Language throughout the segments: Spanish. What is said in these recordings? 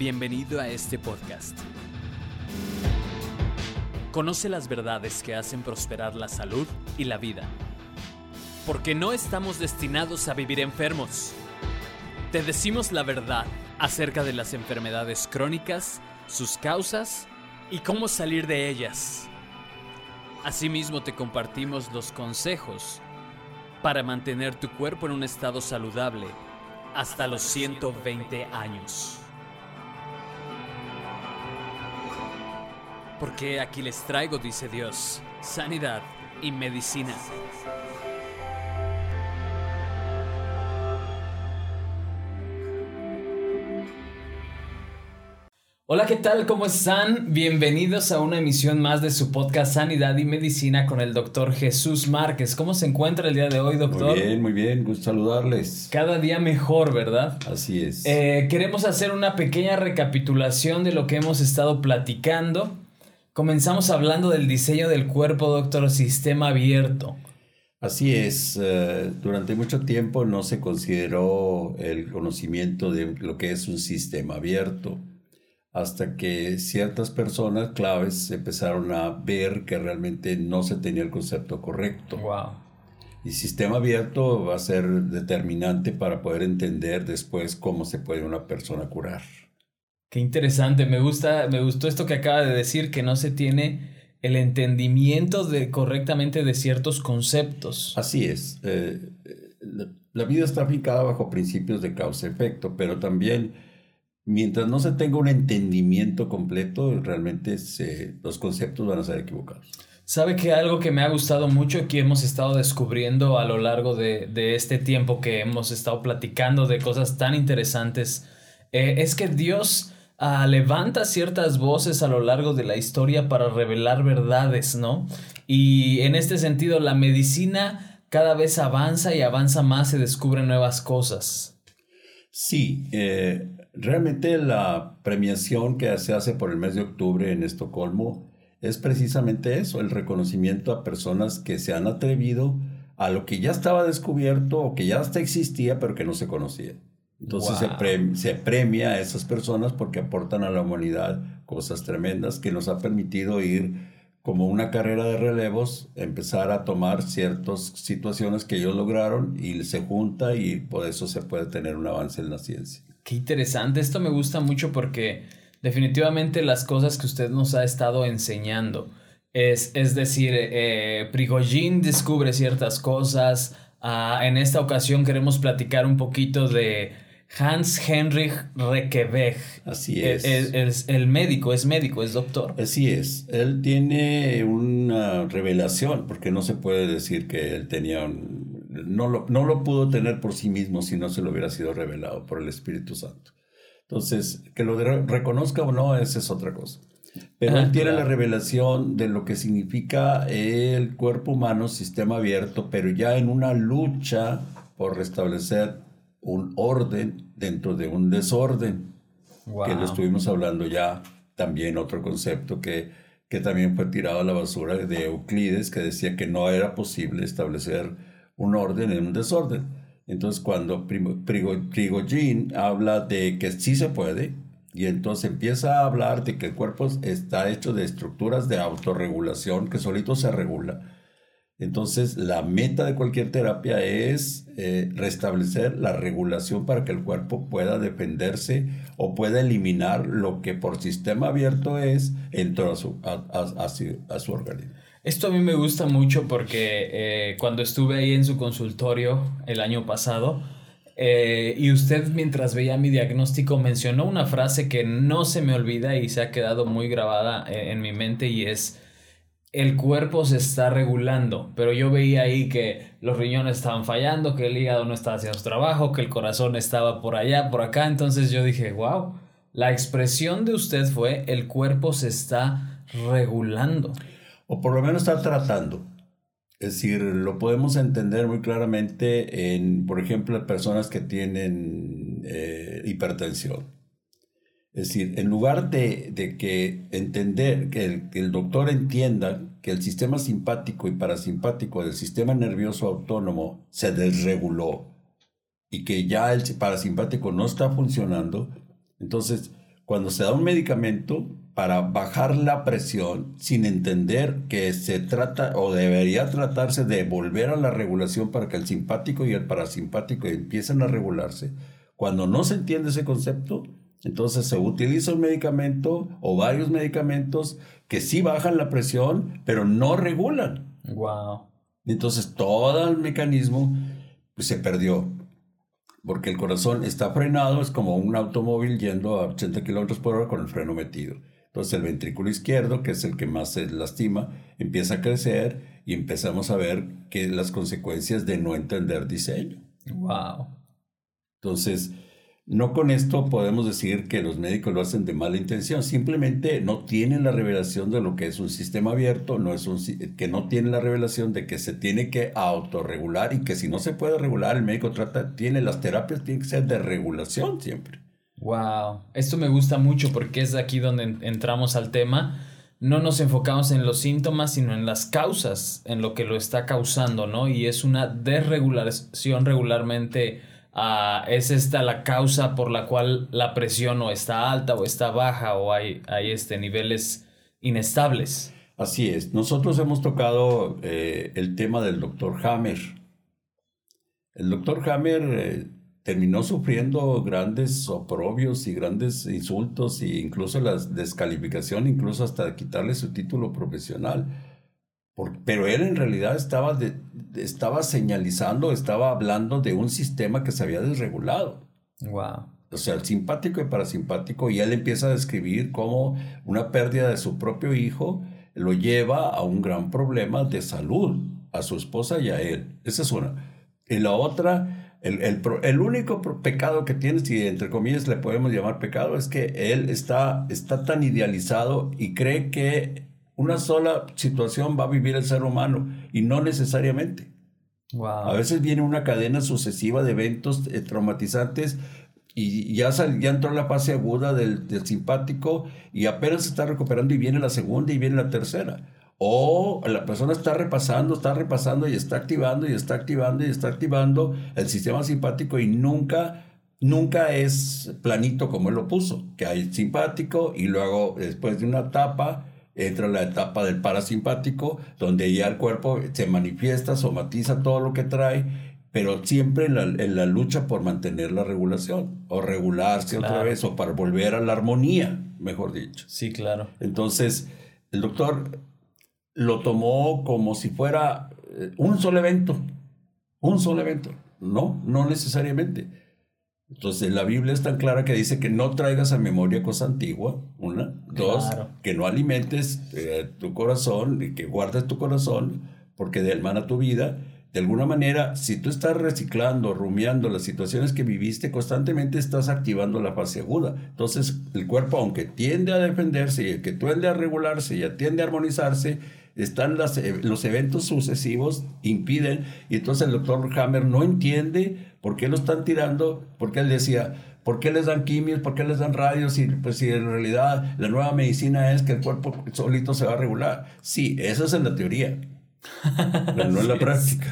Bienvenido a este podcast. Conoce las verdades que hacen prosperar la salud y la vida. Porque no estamos destinados a vivir enfermos. Te decimos la verdad acerca de las enfermedades crónicas, sus causas y cómo salir de ellas. Asimismo te compartimos los consejos para mantener tu cuerpo en un estado saludable hasta los 120 años. Porque aquí les traigo, dice Dios, sanidad y medicina. Hola, ¿qué tal? ¿Cómo están? Bienvenidos a una emisión más de su podcast Sanidad y Medicina con el doctor Jesús Márquez. ¿Cómo se encuentra el día de hoy, doctor? Muy bien, muy bien, gusto saludarles. Cada día mejor, ¿verdad? Así es. Eh, queremos hacer una pequeña recapitulación de lo que hemos estado platicando. Comenzamos hablando del diseño del cuerpo, doctor, sistema abierto. Así es, eh, durante mucho tiempo no se consideró el conocimiento de lo que es un sistema abierto hasta que ciertas personas claves empezaron a ver que realmente no se tenía el concepto correcto. Wow. Y sistema abierto va a ser determinante para poder entender después cómo se puede una persona curar. Qué interesante, me gusta, me gustó esto que acaba de decir, que no se tiene el entendimiento de correctamente de ciertos conceptos. Así es. Eh, la vida está aplicada bajo principios de causa-efecto, pero también mientras no se tenga un entendimiento completo, realmente los conceptos van a ser equivocados. Sabe que algo que me ha gustado mucho que hemos estado descubriendo a lo largo de, este tiempo que hemos estado platicando de cosas tan interesantes, eh, es que Dios ah, levanta ciertas voces a lo largo de la historia para revelar verdades, ¿no? Y en este sentido, la medicina cada vez avanza y avanza más, se descubren nuevas cosas. Sí, eh, realmente la premiación que se hace por el mes de octubre en Estocolmo es precisamente eso, el reconocimiento a personas que se han atrevido a lo que ya estaba descubierto o que ya hasta existía pero que no se conocía. Entonces se, premia a esas personas porque aportan a la humanidad cosas tremendas que nos ha permitido ir como una carrera de relevos, empezar a tomar ciertas situaciones que ellos lograron y se junta y por eso se puede tener un avance en la ciencia. Qué interesante, esto me gusta mucho porque definitivamente las cosas que usted nos ha estado enseñando, es, es decir, eh, Prigogine descubre ciertas cosas, ah, en esta ocasión queremos platicar un poquito de Hans Heinrich Reckeweg. Así es. Es, el médico, es médico, es doctor. Así es. Él tiene una revelación, porque no se puede decir que él tenía un, no lo, no lo pudo tener por sí mismo si no se lo hubiera sido revelado por el Espíritu Santo. Entonces, que lo reconozca o no, esa es otra cosa. Pero él tiene la revelación de lo que significa el cuerpo humano, sistema abierto, pero ya en una lucha por restablecer un orden dentro de un desorden. Que lo estuvimos hablando ya, también otro concepto que, que también fue tirado a la basura de Euclides, que decía que no era posible establecer un orden en un desorden. Entonces, cuando Prigogine habla de que sí se puede, y entonces empieza a hablar de que el cuerpo está hecho de estructuras de autorregulación que solito se regula. Entonces, la meta de cualquier terapia es eh, restablecer la regulación para que el cuerpo pueda defenderse o pueda eliminar lo que por sistema abierto es dentro a su, a su organismo. Esto a mí me gusta mucho porque eh, cuando estuve ahí en su consultorio el año pasado, eh, y usted mientras veía mi diagnóstico mencionó una frase que no se me olvida y se ha quedado muy grabada en mi mente y es, el cuerpo se está regulando, pero yo veía ahí que los riñones estaban fallando, que el hígado no estaba haciendo su trabajo, que el corazón estaba por allá, por acá, entonces yo dije, wow, la expresión de usted fue, el cuerpo se está regulando o por lo menos estar tratando. Es decir, lo podemos entender muy claramente en, por ejemplo, personas que tienen eh, hipertensión. Es decir, en lugar de, de que entender, que el, que el, doctor entienda que el sistema simpático y parasimpático del sistema nervioso autónomo se desreguló y que ya el parasimpático no está funcionando, entonces cuando se da un medicamento para bajar la presión sin entender que se trata o debería tratarse de volver a la regulación para que el simpático y el parasimpático empiecen a regularse, cuando no se entiende ese concepto, entonces se utiliza un medicamento o varios medicamentos que sí bajan la presión, pero no regulan. Wow. Entonces todo el mecanismo pues, se perdió. Porque el corazón está frenado, es como un automóvil yendo a 80 kilómetros por hora con el freno metido. Entonces el ventrículo izquierdo, que es el que más se lastima, empieza a crecer y empezamos a ver que las consecuencias de no entender diseño. Wow. Entonces, no con esto podemos decir que los médicos lo hacen de mala intención, simplemente no tienen la revelación de lo que es un sistema abierto, no es un, que no tienen la revelación de que se tiene que autorregular y que si no se puede regular, el médico trata, tiene las terapias, tienen que ser de regulación siempre. Wow, esto me gusta mucho porque es aquí donde entramos al tema. No nos enfocamos en los síntomas, sino en las causas, en lo que lo está causando, ¿no? Y es una desregulación regularmente es esta la causa por la cual la presión o está alta o está baja o hay, hay este, niveles inestables. Así es. Nosotros hemos tocado eh, el tema del doctor Hammer. El doctor Hammer eh, terminó sufriendo grandes oprobios y grandes insultos e incluso la descalificación, incluso hasta quitarle su título profesional pero él en realidad estaba, estaba señalizando, estaba hablando de un sistema que se había desregulado. Wow. O sea, el simpático y parasimpático, y él empieza a describir cómo una pérdida de su propio hijo lo lleva a un gran problema de salud, a su esposa y a él. Esa es una. Y la otra, el, el, el, único pecado que tiene, si entre comillas le podemos llamar pecado, es que él está, está tan idealizado y cree que una sola situación va a vivir el ser humano y no necesariamente. A veces viene una cadena sucesiva de eventos eh, traumatizantes y ya, ya entró la fase aguda del, simpático y apenas se está recuperando y viene la segunda y viene la tercera. O la persona está repasando, está repasando y está activando y está activando y está activando el sistema simpático y nunca, nunca es planito como él lo puso, que hay simpático y luego después de una etapa entra la etapa del parasimpático, donde ya el cuerpo se manifiesta, somatiza todo lo que trae, pero siempre en la, lucha por mantener la regulación, o regularse otra vez, o para volver a la armonía, mejor dicho. Sí, claro. Entonces, el doctor lo tomó como si fuera eh, un solo evento, un solo evento. No, no necesariamente. Entonces la Biblia es tan clara que dice que no traigas a memoria cosa antigua, una. Dos, que no alimentes eh, tu corazón y que guardes tu corazón porque de a tu vida. De alguna manera, si tú estás reciclando, rumiando las situaciones que viviste, constantemente estás activando la fase aguda. Entonces, el cuerpo, aunque tiende a defenderse y que tiende a regularse y tiende a armonizarse, están las, eh, los eventos sucesivos, impiden, y entonces el doctor Hammer no entiende por qué lo están tirando, porque él decía, ¿por qué les dan quimios? ¿Por qué les dan radios? Y pues si en realidad la nueva medicina es que el cuerpo solito se va a regular. Sí, eso es en la teoría. Pero no en la práctica.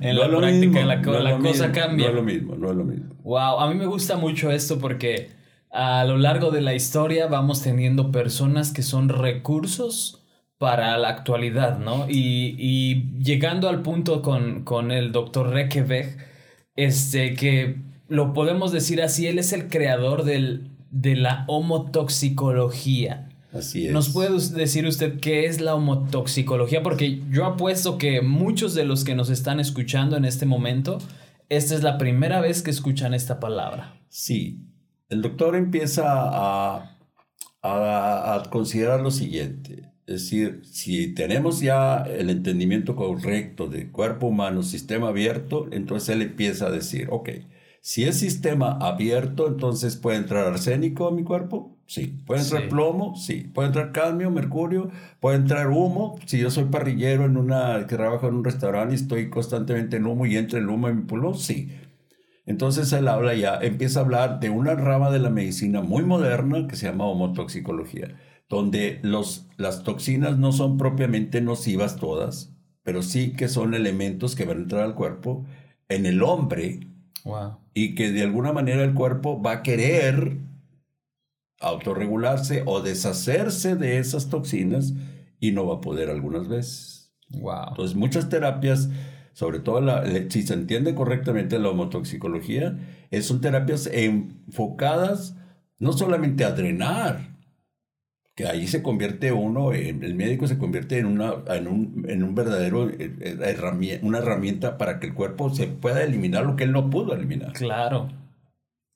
En la práctica la, cosa cambia. No es lo mismo, no es lo mismo. Wow, a mí me gusta mucho esto porque a lo largo de la historia vamos teniendo personas que son recursos para la actualidad, ¿no? Y, llegando al punto con, con el doctor Rekebeck, este, que lo podemos decir así, él es el creador del, de la homotoxicología. Así es. ¿Nos puede decir usted qué es la homotoxicología? Porque yo apuesto que muchos de los que nos están escuchando en este momento, esta es la primera vez que escuchan esta palabra. Sí. El doctor empieza a, a, a considerar lo siguiente. Es decir, si tenemos ya el entendimiento correcto de cuerpo humano, sistema abierto, entonces él empieza a decir, ok, si es sistema abierto, entonces puede entrar arsénico a mi cuerpo, sí. Puede entrar plomo, sí. Puede entrar cadmio, mercurio, puede entrar humo. Si yo soy parrillero en una, que trabajo en un restaurante y estoy constantemente en humo y entra el humo en mi pulmón, sí. Entonces él habla ya, empieza a hablar de una rama de la medicina muy moderna que se llama homotoxicología donde los, las toxinas no son propiamente nocivas todas, pero sí que son elementos que van a entrar al cuerpo en el hombre y que de alguna manera el cuerpo va a querer autorregularse o deshacerse de esas toxinas y no va a poder algunas veces. Wow. Entonces, muchas terapias, sobre todo la, si se entiende correctamente la homotoxicología, son terapias enfocadas no solamente a drenar, que ahí se convierte uno, el médico se convierte en, una, en, un, en un verdadero eh, eh, herramienta, una herramienta para que el cuerpo se pueda eliminar lo que él no pudo eliminar. Claro.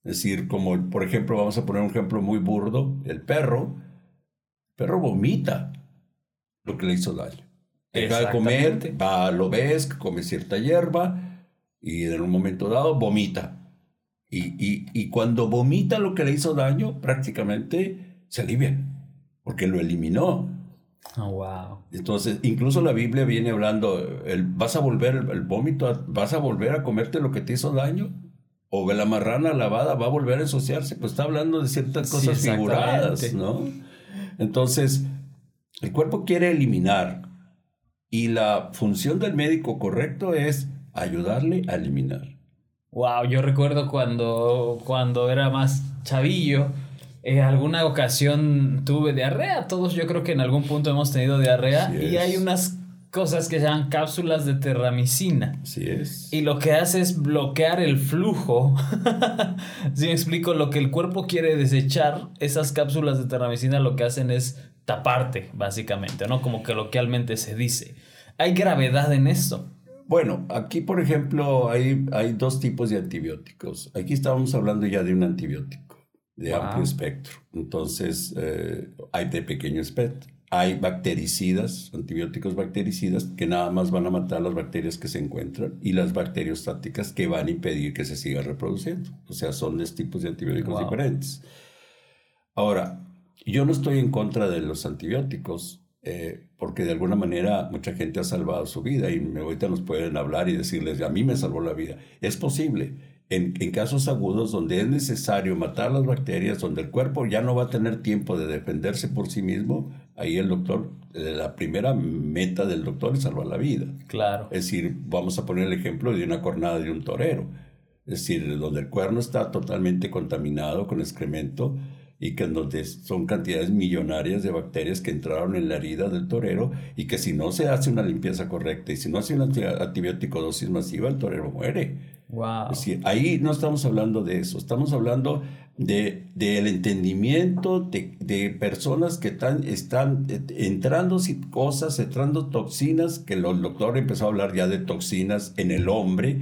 Es decir, como por ejemplo, vamos a poner un ejemplo muy burdo, el perro, el perro vomita lo que le hizo daño. Deja de comer, va, lo ves, come cierta hierba y en un momento dado vomita. Y, y, y cuando vomita lo que le hizo daño, prácticamente se alivia, porque lo eliminó. Oh, wow. Entonces, incluso la Biblia viene hablando, el, vas a volver el, vómito, vas a volver a comerte lo que te hizo daño, o la marrana lavada va a volver a ensuciarse, pues está hablando de ciertas cosas figuradas, ¿no? Entonces, el cuerpo quiere eliminar y la función del médico correcto es ayudarle a eliminar. Wow, yo recuerdo cuando, cuando era más chavillo, en alguna ocasión tuve diarrea. Todos yo creo que en algún punto hemos tenido diarrea. y hay unas cosas que se llaman cápsulas de terramicina. Así es. Y lo que hace es bloquear el flujo. si me explico, lo que el cuerpo quiere desechar, esas cápsulas de terramicina lo que hacen es taparte, básicamente, ¿no? Como que loquialmente se dice. ¿Hay gravedad en esto? Bueno, aquí, por ejemplo, hay, hay dos tipos de antibióticos. Aquí estábamos hablando ya de un antibiótico de amplio espectro. Entonces, eh, hay de pequeño espectro hay bactericidas, antibióticos bactericidas, que nada más van a matar las bacterias que se encuentran y las bacteriostáticas que van a impedir que se siga reproduciendo. O sea, son dos tipos de antibióticos diferentes. Ahora, yo no estoy en contra de los antibióticos, eh, porque de alguna manera mucha gente ha salvado su vida y ahorita nos pueden hablar y decirles, a mí me salvó la vida. Es posible en, casos agudos donde es necesario matar las bacterias, donde el cuerpo ya no va a tener tiempo de defenderse por sí mismo, ahí el doctor, eh, la primera meta del doctor es salvar la vida. Claro. Es decir, vamos a poner el ejemplo de una cornada de un torero. Es decir, donde el cuerno está totalmente contaminado con excremento y que donde son cantidades millonarias de bacterias que entraron en la herida del torero y que si no se hace una limpieza correcta y si no hace una antibiótico dosis masiva, el torero muere. Wow. Es decir, ahí no estamos hablando de eso, estamos hablando de, del entendimiento de, de, personas que están, están entrando cosas, entrando toxinas, que el doctor empezó a hablar ya de toxinas en el hombre,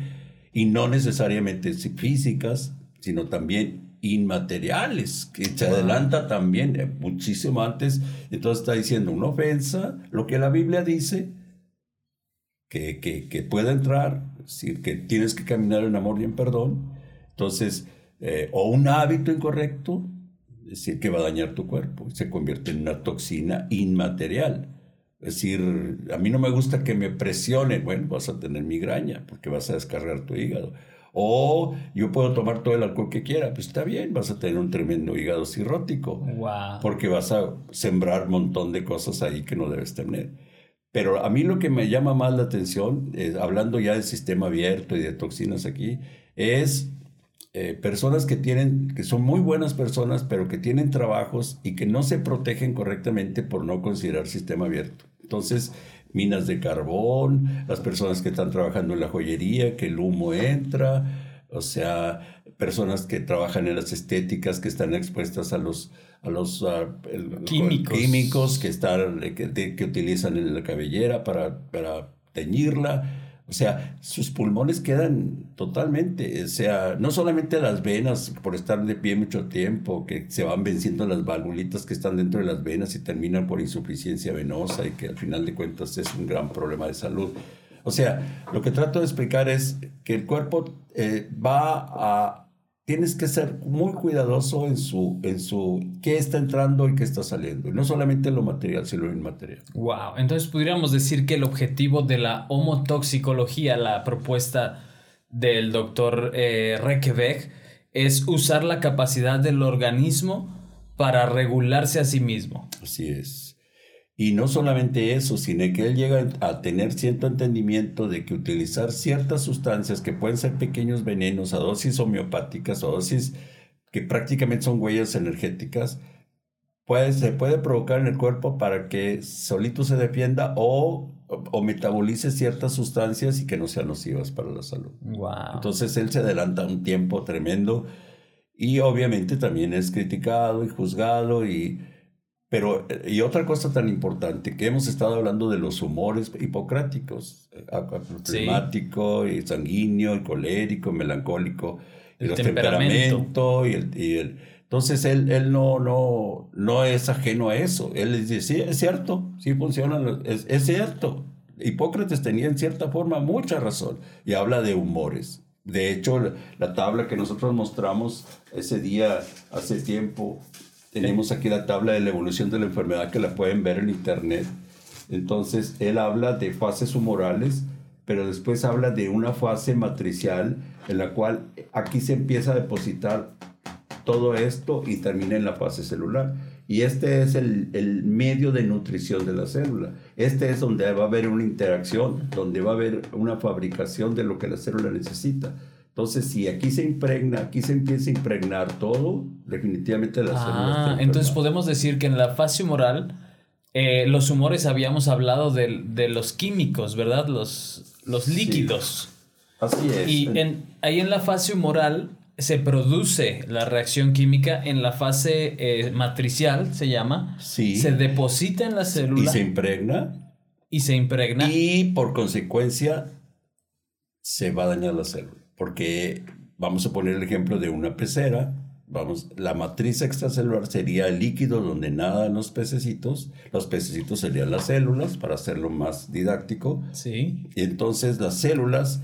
y no necesariamente físicas, sino también inmateriales, que se adelanta también eh, muchísimo antes. Entonces está diciendo una ofensa, lo que la Biblia dice, que, que, que pueda entrar, es decir, que tienes que caminar en amor y en perdón. Entonces, eh, o un hábito incorrecto, es decir, que va a dañar tu cuerpo, se convierte en una toxina inmaterial. Es decir, a mí no me gusta que me presionen, bueno, vas a tener migraña porque vas a descargar tu hígado. O yo puedo tomar todo el alcohol que quiera, pues está bien, vas a tener un tremendo hígado cirrótico. Wow. Porque vas a sembrar un montón de cosas ahí que no debes tener. Pero a mí lo que me llama más la atención, eh, hablando ya del sistema abierto y de toxinas aquí, es eh, personas que tienen, que son muy buenas personas, pero que tienen trabajos y que no se protegen correctamente por no considerar sistema abierto. Entonces, minas de carbón, las personas que están trabajando en la joyería, que el humo entra, o sea, personas que trabajan en las estéticas, que están expuestas a los, a los químicos. químicos que, están, que, que, utilizan en la cabellera para, para teñirla. O sea, sus pulmones quedan totalmente, o sea, no solamente las venas por estar de pie mucho tiempo, que se van venciendo las valvulitas que están dentro de las venas y terminan por insuficiencia venosa y que al final de cuentas es un gran problema de salud. O sea, lo que trato de explicar es que el cuerpo eh, va a tienes que ser muy cuidadoso en su, en su qué está entrando y qué está saliendo. Y no solamente lo material, sino lo inmaterial. Wow. Entonces podríamos decir que el objetivo de la homotoxicología, la propuesta del doctor eh, es usar la capacidad del organismo para regularse a sí mismo. Así es. Y no solamente eso, sino que él llega a tener cierto entendimiento de que utilizar ciertas sustancias que pueden ser pequeños venenos a dosis homeopáticas o dosis que prácticamente son huellas energéticas, puede, se puede provocar en el cuerpo para que solito se defienda o, o metabolice ciertas sustancias y que no sean nocivas para la salud. Wow. Entonces él se adelanta un tiempo tremendo y obviamente también es criticado y juzgado y pero y otra cosa tan importante que hemos estado hablando de los humores hipocráticos, climático y sanguíneo, y colérico, melancólico, El y los temperamento. temperamento y el, y el entonces él, él no, no, no es ajeno a eso. Él les dice, sí, es cierto, sí funciona, es, es cierto. Hipócrates tenía en cierta forma mucha razón y habla de humores. De hecho, la, la tabla que nosotros mostramos ese día, hace tiempo, tenemos aquí la tabla de la evolución de la enfermedad que la pueden ver en internet. Entonces, él habla de fases humorales, pero después habla de una fase matricial en la cual aquí se empieza a depositar todo esto y termina en la fase celular. Y este es el, el, medio de nutrición de la célula. Este es donde va a haber una interacción, donde va a haber una fabricación de lo que la célula necesita. Entonces, si aquí se impregna, aquí se empieza a impregnar todo, definitivamente la célula. Ah, entonces podemos decir que en la fase humoral, eh, los humores habíamos hablado de, de, los químicos, ¿verdad? Los, los líquidos. Sí. Así es. Y en, ahí en la fase humoral se produce la reacción química en la fase eh, matricial, se llama. Sí. Se deposita en la célula. Y se impregna. Y se impregna. Y por consecuencia se va a dañar la célula. Porque vamos a poner el ejemplo de una pecera. Vamos, la matriz extracelular sería el líquido donde nadan los pececitos. Los pececitos serían las células, para hacerlo más didáctico. Sí. Y entonces las células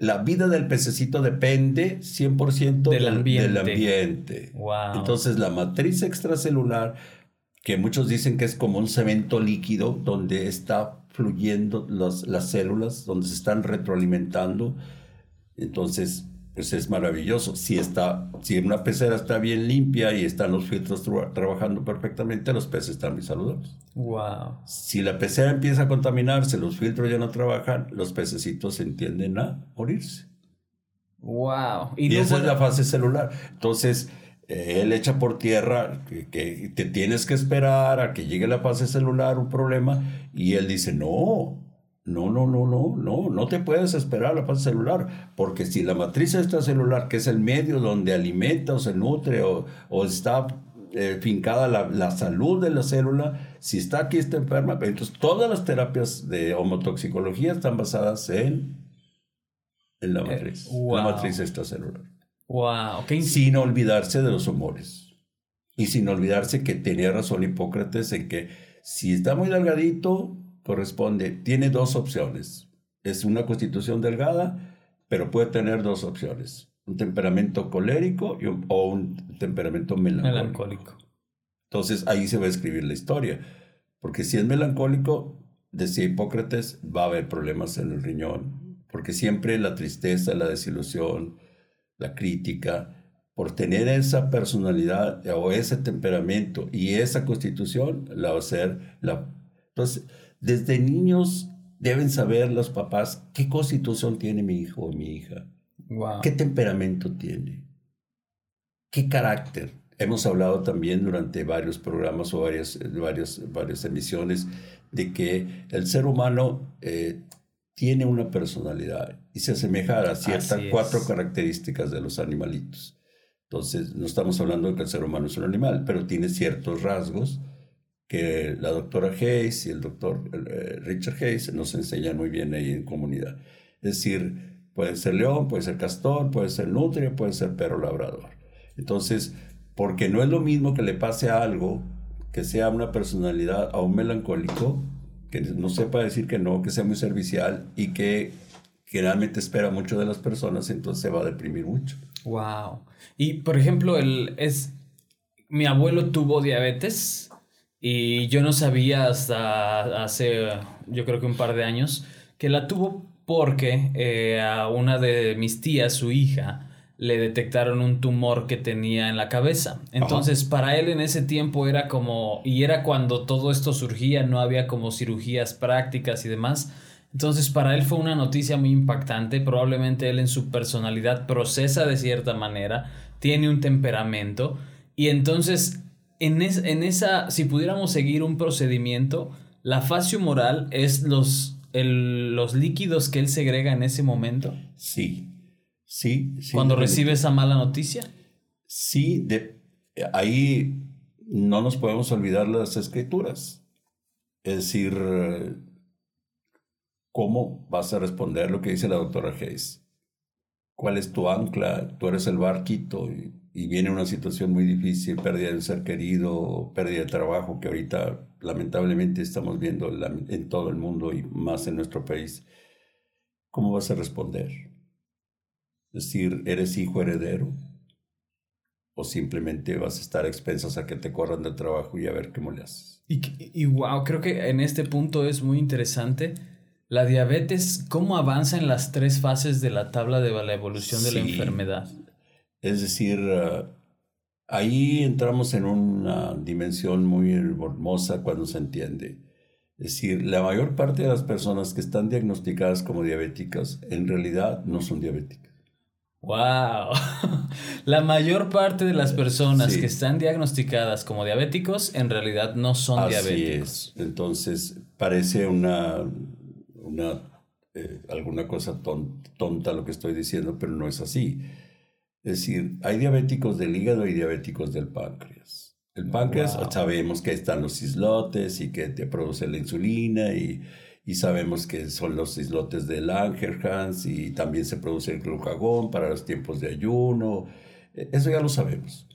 la vida del pececito depende 100% del, del ambiente. Del ambiente. Wow. Entonces la matriz extracelular, que muchos dicen que es como un cemento líquido donde está fluyendo los, las células, donde se están retroalimentando, entonces pues es maravilloso. Si, está, si una pecera está bien limpia y están los filtros tra trabajando perfectamente, los peces están muy saludables. Wow. Si la pecera empieza a contaminarse, los filtros ya no trabajan, los pececitos entienden a morirse. Wow. Y, y esa es la fase celular. Entonces, eh, él echa por tierra que, que, te tienes que esperar a que llegue la fase celular, un problema, y él dice, no, no, no, no, no, no, no te puedes esperar a la fase celular, porque si la matriz extracelular, que es el medio donde alimenta o se nutre o, o está eh, fincada la, la, salud de la célula, si está aquí, está enferma, entonces todas las terapias de homotoxicología están basadas en, en la matriz, eh, wow. la matriz extracelular. Wow, okay. Sin olvidarse de los humores. Y sin olvidarse que tenía razón Hipócrates en que si está muy delgadito, corresponde, tiene dos opciones. Es una constitución delgada, pero puede tener dos opciones. Un temperamento colérico y un, o un temperamento melancólico. melancólico. Entonces ahí se va a escribir la historia. Porque si es melancólico, decía Hipócrates, va a haber problemas en el riñón. Porque siempre la tristeza, la desilusión, la crítica, por tener esa personalidad o ese temperamento y esa constitución, la va a ser la... Entonces, desde niños deben saber los papás qué constitución tiene mi hijo o mi hija, wow. qué temperamento tiene, qué carácter. Hemos hablado también durante varios programas o varias, varias, varias emisiones de que el ser humano eh, tiene una personalidad y se asemeja a ciertas cuatro características de los animalitos. Entonces, no estamos hablando de que el ser humano es un animal, pero tiene ciertos rasgos que la doctora Hayes y el doctor eh, Richard Hayes nos enseñan muy bien ahí en comunidad. Es decir, puede ser león, puede ser castor, puede ser nutria, puede ser perro labrador. Entonces, porque no es lo mismo que le pase algo, que sea una personalidad a un melancólico, que no sepa decir que no, que sea muy servicial y que generalmente espera mucho de las personas, entonces se va a deprimir mucho. Wow. Y por ejemplo, el, es, mi abuelo tuvo diabetes y yo no sabía hasta hace, yo creo que un par de años, que la tuvo porque eh, a una de mis tías, su hija, le detectaron un tumor que tenía en la cabeza. Entonces, Ajá. para él en ese tiempo era como, y era cuando todo esto surgía, no había como cirugías prácticas y demás. Entonces, para él fue una noticia muy impactante. Probablemente él en su personalidad procesa de cierta manera, tiene un temperamento. Y entonces en, en esa, si pudiéramos seguir un procedimiento, la fase humoral es los, los líquidos que él segrega en ese momento. Sí, sí. sí Cuando recibe esa mala noticia. Sí, de, ahí no nos podemos olvidar las escrituras. Es decir, ¿cómo vas a responder lo que dice la doctora Hayes? ¿Cuál es tu ancla? Tú eres el barquito y, viene una situación muy difícil, pérdida de un ser querido, pérdida de trabajo que ahorita lamentablemente estamos viendo en todo el mundo y más en nuestro país. ¿Cómo vas a responder? Es decir, ¿eres hijo heredero? o simplemente vas a estar a expensas a que te corran del trabajo y a ver cómo le haces. Y, y wow, creo que en este punto es muy interesante. La diabetes, ¿cómo avanza en las tres fases de la tabla de la evolución de la enfermedad? Es decir, ah, ahí entramos en una dimensión muy hermosa cuando se entiende. Es decir, la mayor parte de las personas que están diagnosticadas como diabéticas en realidad no son diabéticas. Wow. La mayor parte de las personas que están diagnosticadas como diabéticos en realidad no son Así diabéticos. Es. Entonces parece una, una eh, alguna cosa tonta lo que estoy diciendo, pero no es así. Es decir, hay diabéticos del hígado y diabéticos del páncreas. El páncreas sabemos que están los islotes y que te produce la insulina y y sabemos que son los islotes de Langerhans y también se produce el glucagón para los tiempos de ayuno. E, eso ya lo sabemos.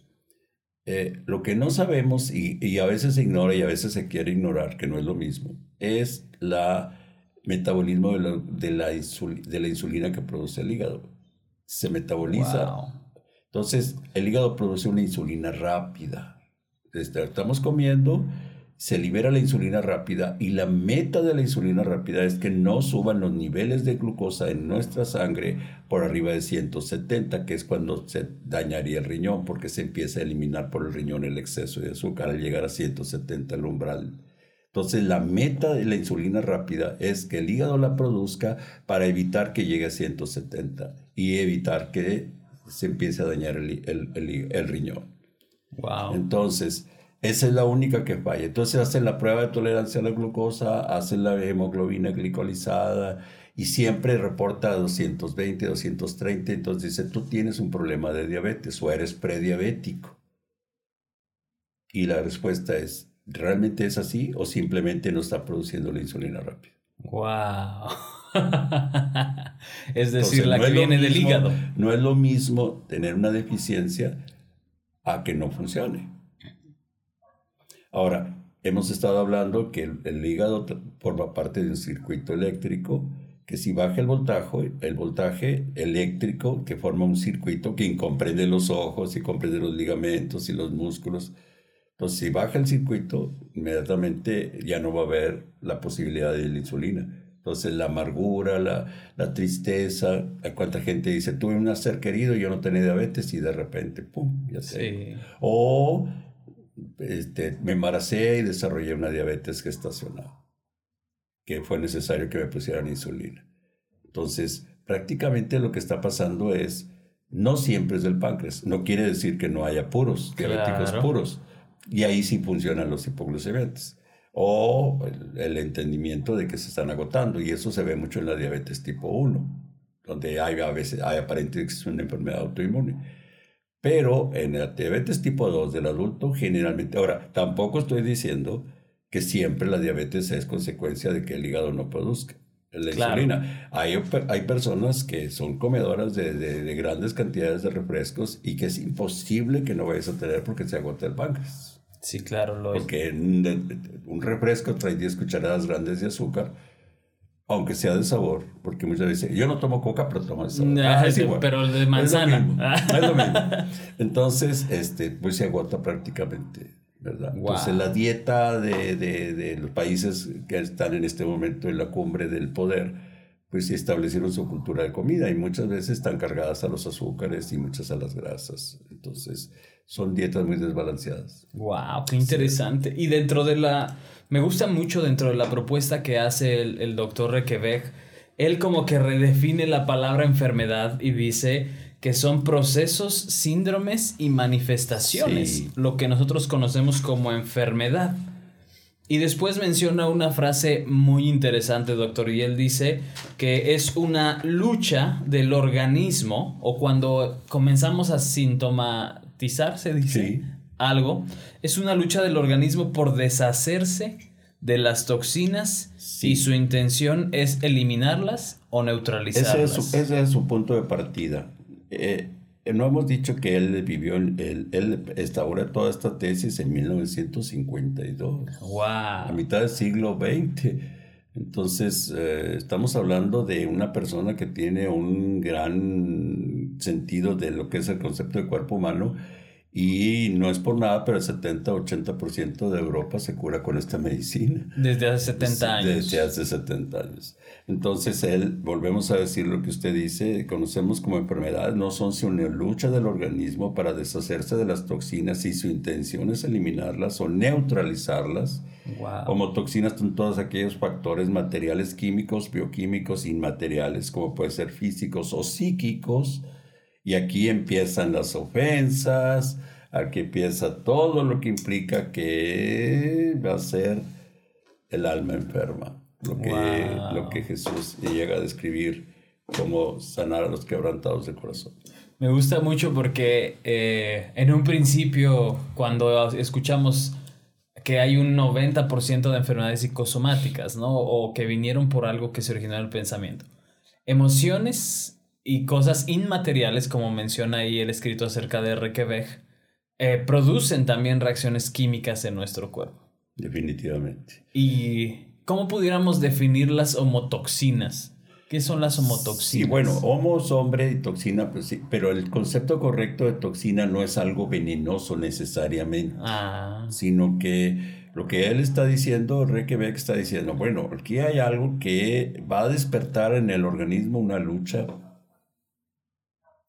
Eh, lo que no sabemos y, a veces se ignora y a veces se quiere ignorar, que no es lo mismo, es la metabolismo de la, de la, de la insulina que produce el hígado. Se metaboliza. Entonces, el hígado produce una insulina rápida. Estamos comiendo se libera la insulina rápida y la meta de la insulina rápida es que no suban los niveles de glucosa en nuestra sangre por arriba de 170, que es cuando se dañaría el riñón, porque se empieza a eliminar por el riñón el exceso de azúcar al llegar a 170 el umbral. Entonces la meta de la insulina rápida es que el hígado la produzca para evitar que llegue a 170 y evitar que se empiece a dañar el, el riñón. Wow. Entonces, esa es la única que falla. Entonces hacen la prueba de tolerancia a la glucosa, hacen la hemoglobina glicolizada y siempre reporta 220, 230. Entonces dice, tú tienes un problema de diabetes o eres prediabético. Y la respuesta es, ¿realmente es así o simplemente no está produciendo la insulina rápida? ¡Wow! es decir, la que viene del hígado. No es lo mismo tener una deficiencia a que no funcione. Ahora, hemos estado hablando que el, hígado forma parte de un circuito eléctrico, que si baja el voltaje, el voltaje eléctrico que forma un circuito que comprende los ojos y comprende los ligamentos y los músculos. Entonces, si baja el circuito, inmediatamente ya no va a haber la posibilidad de la insulina. Entonces, la amargura, la, la tristeza, cuánta gente dice, tuve un ser querido, yo no tenía diabetes y de repente, ¡pum! Ya sé. O este, me embaracé y desarrollé una diabetes gestacional, que fue necesario que me pusieran insulina. Entonces, prácticamente lo que está pasando es, no siempre es del páncreas, no quiere decir que no haya puros, diabéticos puros, y ahí sí funcionan los hipoglucemiantes. O el, entendimiento de que se están agotando, y eso se ve mucho en la diabetes tipo 1, donde hay a veces, hay aparentemente una enfermedad autoinmune pero en la diabetes tipo 2 del adulto, generalmente, ahora, tampoco estoy diciendo que siempre la diabetes es consecuencia de que el hígado no produzca la insulina. Hay, hay personas que son comedoras de, de, grandes cantidades de refrescos y que es imposible que no vayas a tener porque se agota el páncreas. Sí, claro, lo Porque un refresco trae 10 cucharadas grandes de azúcar aunque sea de sabor, porque muchas veces yo no tomo coca, pero tomo de sabor. Ah, pero de manzana. Es lo, mismo, Entonces, este, pues se agota prácticamente, ¿verdad? Entonces, la dieta de, de, de, los países que están en este momento en la cumbre del poder, pues establecieron su cultura de comida y muchas veces están cargadas a los azúcares y muchas a las grasas. Entonces, son dietas muy desbalanceadas. ¡Wow! ¡Qué interesante! Y dentro de la me gusta mucho dentro de la propuesta que hace el, doctor Requebec, él como que redefine la palabra enfermedad y dice que son procesos, síndromes y manifestaciones, lo que nosotros conocemos como enfermedad. Y después menciona una frase muy interesante, doctor, y él dice que es una lucha del organismo, o cuando comenzamos a se dice algo, es una lucha del organismo por deshacerse de las toxinas y su intención es eliminarlas o neutralizarlas. Ese es su, punto de partida. Eh, no hemos dicho que él vivió, él, él instauró toda esta tesis en 1952. ¡Wow! A mitad del siglo XX. Entonces, eh, estamos hablando de una persona que tiene un gran sentido de lo que es el concepto de cuerpo humano y no es por nada, pero el 70-80% de Europa se cura con esta medicina. Desde hace 70 años. Desde hace 70 años. Entonces, él, volvemos a decir lo que usted dice, conocemos como enfermedades, no son sino una lucha del organismo para deshacerse de las toxinas y su intención es eliminarlas o neutralizarlas. Como toxinas son todos aquellos factores materiales químicos, bioquímicos, inmateriales, como pueden ser físicos o psíquicos y aquí empiezan las ofensas, aquí empieza todo lo que implica que va a ser el alma enferma. Lo que, lo que Jesús llega a describir como sanar a los quebrantados de corazón. Me gusta mucho porque eh, en un principio, cuando escuchamos que hay un 90% de enfermedades psicosomáticas, ¿no? O que vinieron por algo que se originó en el pensamiento. Emociones y cosas inmateriales, como menciona ahí el escrito acerca de Requebec, eh, producen también reacciones químicas en nuestro cuerpo. Definitivamente. ¿Y cómo pudiéramos definir las homotoxinas? ¿Qué son las homotoxinas? Sí, bueno, homo es hombre y toxina, pues sí, pero el concepto correcto de toxina no es algo venenoso necesariamente, ah. sino que lo que él está diciendo, Requebec está diciendo, bueno, aquí hay algo que va a despertar en el organismo una lucha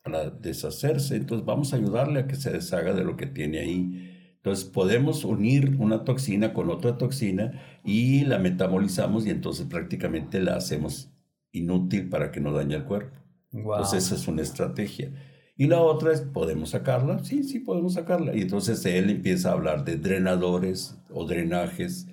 para deshacerse. Entonces vamos a ayudarle a que se deshaga de lo que tiene ahí. Entonces podemos unir una toxina con otra toxina y la metabolizamos y entonces prácticamente la hacemos inútil para que no dañe el cuerpo. Entonces esa es una estrategia. Y la otra es, ¿podemos sacarla? Sí, sí, podemos sacarla. Y entonces él empieza a hablar de drenadores o drenajes.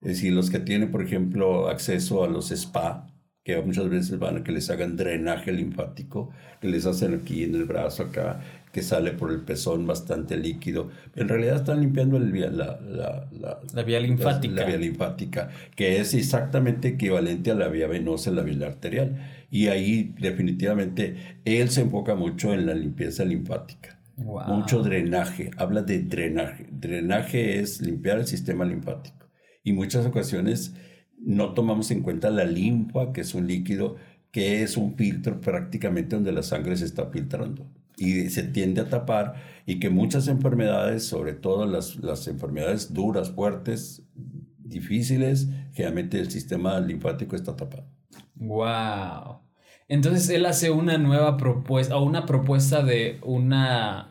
Es decir, los que tienen, por ejemplo, acceso a los spa, que muchas veces van a que les hagan drenaje linfático, que les hacen aquí en el brazo acá, que sale por el pezón bastante líquido. En realidad están limpiando el, la, la, la, vía linfática. La, vía linfática, que es exactamente equivalente a la vía venosa en la vía arterial. Y ahí definitivamente él se enfoca mucho en la limpieza linfática. Mucho drenaje, habla de drenaje. Drenaje es limpiar el sistema linfático. Y muchas ocasiones no tomamos en cuenta la linfa, que es un líquido que es un filtro prácticamente donde la sangre se está filtrando y se tiende a tapar y que muchas enfermedades, sobre todo las, las enfermedades duras, fuertes, difíciles, generalmente el sistema linfático está tapado. ¡Wow! Entonces él hace una nueva propuesta, o una propuesta de una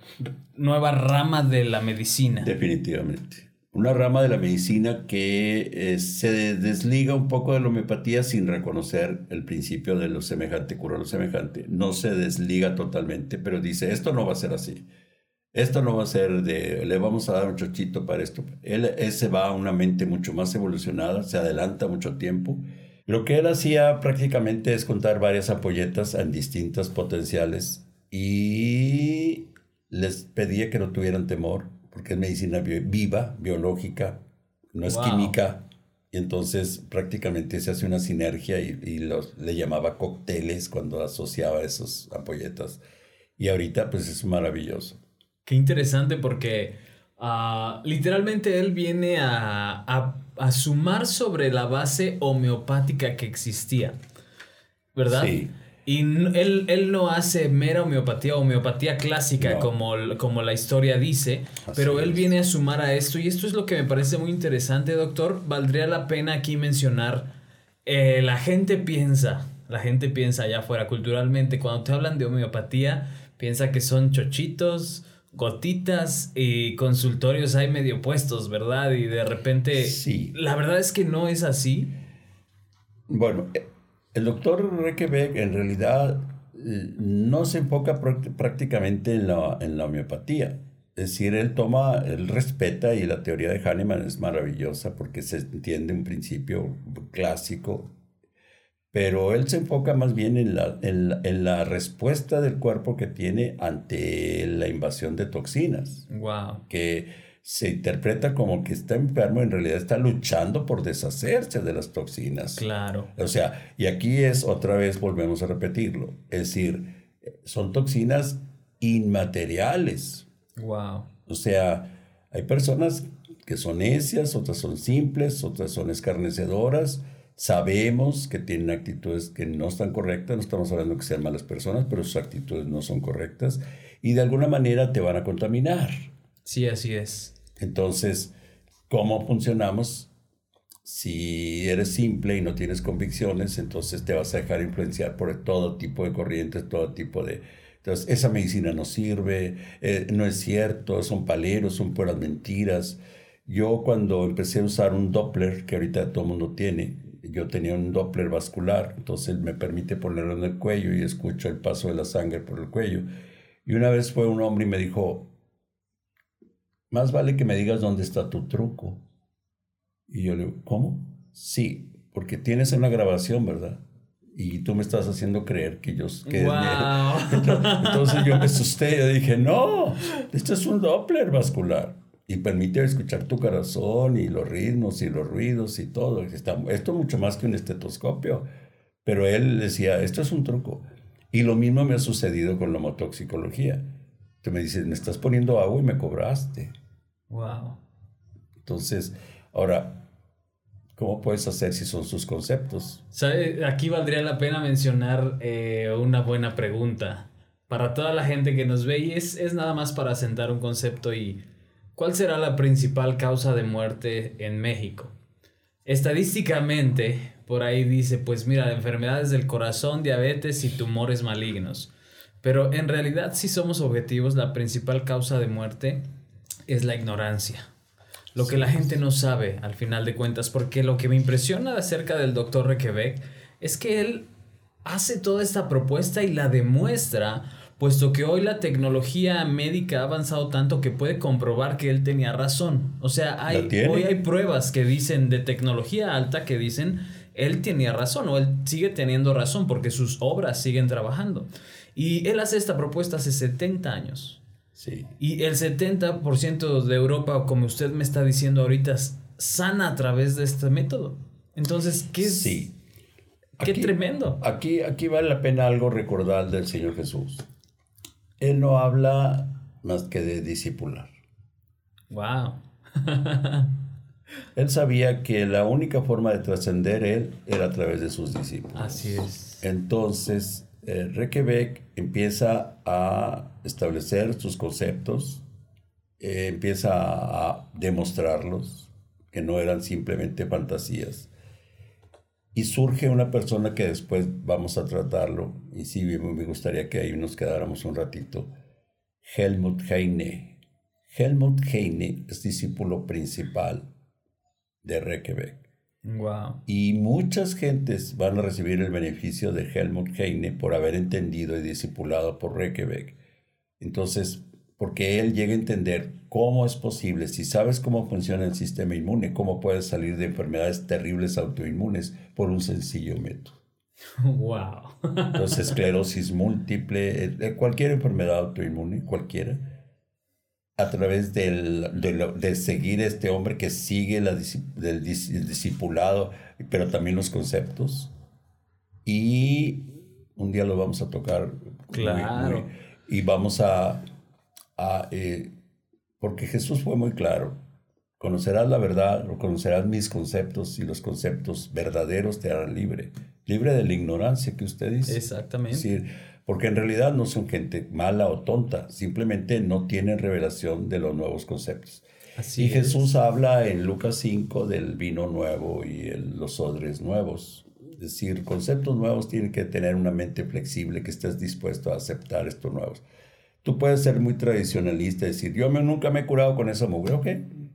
nueva rama de la medicina. Definitivamente una rama de la medicina que eh, se desliga un poco de la homeopatía sin reconocer el principio de lo semejante cura lo semejante. No se desliga totalmente, pero dice, esto no va a ser así. Esto no va a ser de, le vamos a dar un chochito para esto. Él ese va a una mente mucho más evolucionada, se adelanta mucho tiempo. Lo que él hacía prácticamente es contar varias ampolletas en distintas potenciales y les pedía que no tuvieran temor, porque es medicina viva, biológica, no es química. Y entonces prácticamente se hace una sinergia y, los, le llamaba cócteles cuando asociaba esos ampolletas. Y ahorita pues es maravilloso. Qué interesante porque ah, literalmente él viene a, a, a, sumar sobre la base homeopática que existía, ¿verdad? Sí. Y él, él, no hace mera homeopatía homeopatía clásica como, como la historia dice, pero él viene a sumar a esto y esto es lo que me parece muy interesante, doctor. Valdría la pena aquí mencionar, eh, la gente piensa, la gente piensa allá afuera culturalmente, cuando te hablan de homeopatía, piensa que son chochitos, gotitas y consultorios hay medio puestos, ¿verdad? Y de repente, sí. la verdad es que no es así. Bueno, el doctor Requebec en realidad no se enfoca prácticamente en la, en la homeopatía. Es decir, él toma, él respeta y la teoría de Hahnemann es maravillosa porque se entiende un principio clásico, pero él se enfoca más bien en la, en, la respuesta del cuerpo que tiene ante la invasión de toxinas. Wow. Que se interpreta como que está enfermo, en realidad está luchando por deshacerse de las toxinas. Claro. O sea, y aquí es otra vez, volvemos a repetirlo, es decir, son toxinas inmateriales Wow. O sea, hay personas que son necias, otras son simples, otras son escarnecedoras. Sabemos que tienen actitudes que no están correctas, no estamos hablando que sean malas personas, pero sus actitudes no son correctas y de alguna manera te van a contaminar. Sí, así es. Entonces, ¿cómo funcionamos? Si eres simple y no tienes convicciones, entonces te vas a dejar influenciar por todo tipo de corrientes, todo tipo de, entonces, esa medicina no sirve, eh, no es cierto, son paleros, son puras mentiras. Yo cuando empecé a usar un Doppler, que ahorita todo el mundo tiene, yo tenía un Doppler vascular, entonces me permite ponerlo en el cuello y escucho el paso de la sangre por el cuello. Y una vez fue un hombre y me dijo, más vale que me digas dónde está tu truco. Y yo le digo, ¿cómo? Sí, porque tienes una grabación, ¿verdad? y tú me estás haciendo creer que yo que entonces yo me asusté y dije no esto es un Doppler vascular y permite escuchar tu corazón y los ritmos y los ruidos y todo esto es mucho más que un estetoscopio pero él decía esto es un truco y lo mismo me ha sucedido con la homotoxicología me dices me estás poniendo agua y me cobraste wow entonces ahora ¿Cómo puedes hacer si son sus conceptos? Aquí valdría la pena mencionar eh, una buena pregunta. Para toda la gente que nos ve, y es, es nada más para sentar un concepto y ¿cuál será la principal causa de muerte en México? Estadísticamente, por ahí dice, pues mira, enfermedades del corazón, diabetes y tumores malignos. Pero en realidad, si somos objetivos, la principal causa de muerte es la ignorancia lo que la gente no sabe al final de cuentas, porque lo que me impresiona acerca del doctor Requebec es que él hace toda esta propuesta y la demuestra, puesto que hoy la tecnología médica ha avanzado tanto que puede comprobar que él tenía razón. O sea, hay, hoy hay pruebas que dicen de tecnología alta que dicen él tenía razón o él sigue teniendo razón porque sus obras siguen trabajando. Y él hace esta propuesta hace 70 años. Y el 70% de Europa, como usted me está diciendo ahorita, sana a través de este método. Entonces, ¿qué es? Sí. Qué tremendo. Aquí, aquí vale la pena algo recordar del Señor Jesús. Él no habla más que de discipular. Wow. él sabía que la única forma de trascender él era a través de sus discípulos. Así es. Entonces, eh, Requebec empieza a establecer sus conceptos, eh, empieza a, demostrarlos, que no eran simplemente fantasías. Y surge una persona que después vamos a tratarlo, y sí, me gustaría que ahí nos quedáramos un ratito, Helmut Heine. Helmut Heine es discípulo principal de Requebec. Y muchas gentes van a recibir el beneficio de Helmut Heine por haber entendido y discipulado por Reykjavik. Entonces, porque él llega a entender cómo es posible, si sabes cómo funciona el sistema inmune, cómo puedes salir de enfermedades terribles autoinmunes por un sencillo método. Wow. Entonces, esclerosis múltiple, eh, cualquier enfermedad autoinmune, cualquiera, a través del, de, de, seguir este hombre que sigue la, del discipulado, pero también los conceptos. Y un día lo vamos a tocar. Claro. y vamos a... a eh, porque Jesús fue muy claro. Conocerás la verdad, o conocerás mis conceptos y los conceptos verdaderos te harán libre. Libre de la ignorancia que usted dice. Exactamente porque en realidad no son gente mala o tonta, simplemente no tienen revelación de los nuevos conceptos. Así y Jesús habla en Lucas 5 del vino nuevo y los odres nuevos. Es decir, conceptos nuevos tienen que tener una mente flexible, que estés dispuesto a aceptar estos nuevos. Tú puedes ser muy tradicionalista y decir, yo me, nunca me he curado con esa mujer, ok,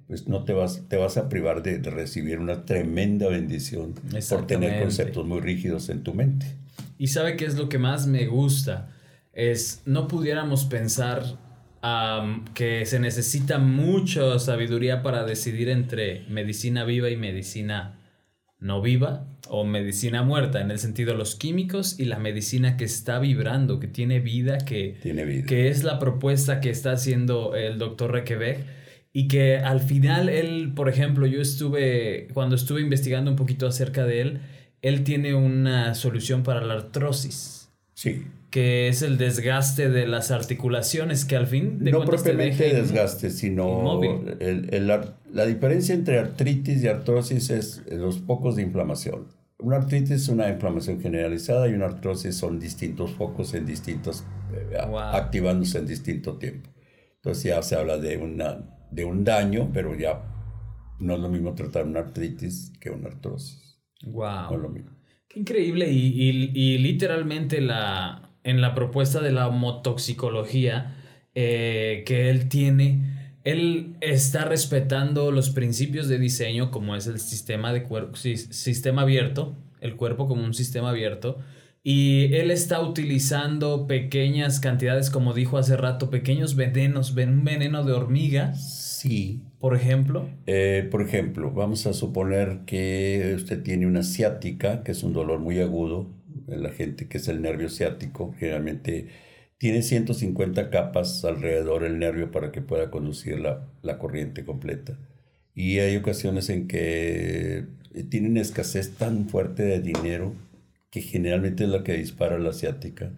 pues no te vas, te vas a privar de, de recibir una tremenda bendición por tener conceptos muy rígidos en tu mente. Y sabe qué es lo que más me gusta. Es, no pudiéramos pensar que se necesita mucha sabiduría para decidir entre medicina viva y medicina no viva o medicina muerta, en el sentido de los químicos y la medicina que está vibrando, que tiene vida, que, que es la propuesta que está haciendo el doctor Requebec y que al final él, por ejemplo, yo estuve, cuando estuve investigando un poquito acerca de él, él tiene una solución para la artrosis. Sí. Que es el desgaste de las articulaciones, que al fin de no propiamente desgaste, sino el, la diferencia entre artritis y artrosis es los pocos de inflamación. Una artritis es una inflamación generalizada y una artrosis son distintos focos en distintos, eh, activándose en distinto tiempo. Entonces ya se habla de una de un daño, pero ya no es lo mismo tratar una artritis que una artrosis. Wow. Qué increíble. Y, literalmente la, en la propuesta de la homotoxicología eh, que él tiene, él está respetando los principios de diseño como es el sistema de cuerpo, sistema abierto, el cuerpo como un sistema abierto. Y él está utilizando pequeñas cantidades, como dijo hace rato, pequeños venenos, un veneno de hormiga Sí. Por ejemplo. Eh, por ejemplo, vamos a suponer que usted tiene una ciática, que es un dolor muy agudo. La gente que es el nervio ciático, generalmente tiene 150 capas alrededor del nervio para que pueda conducir la, la corriente completa. Y hay ocasiones en que tienen escasez tan fuerte de dinero que generalmente es la que dispara la ciática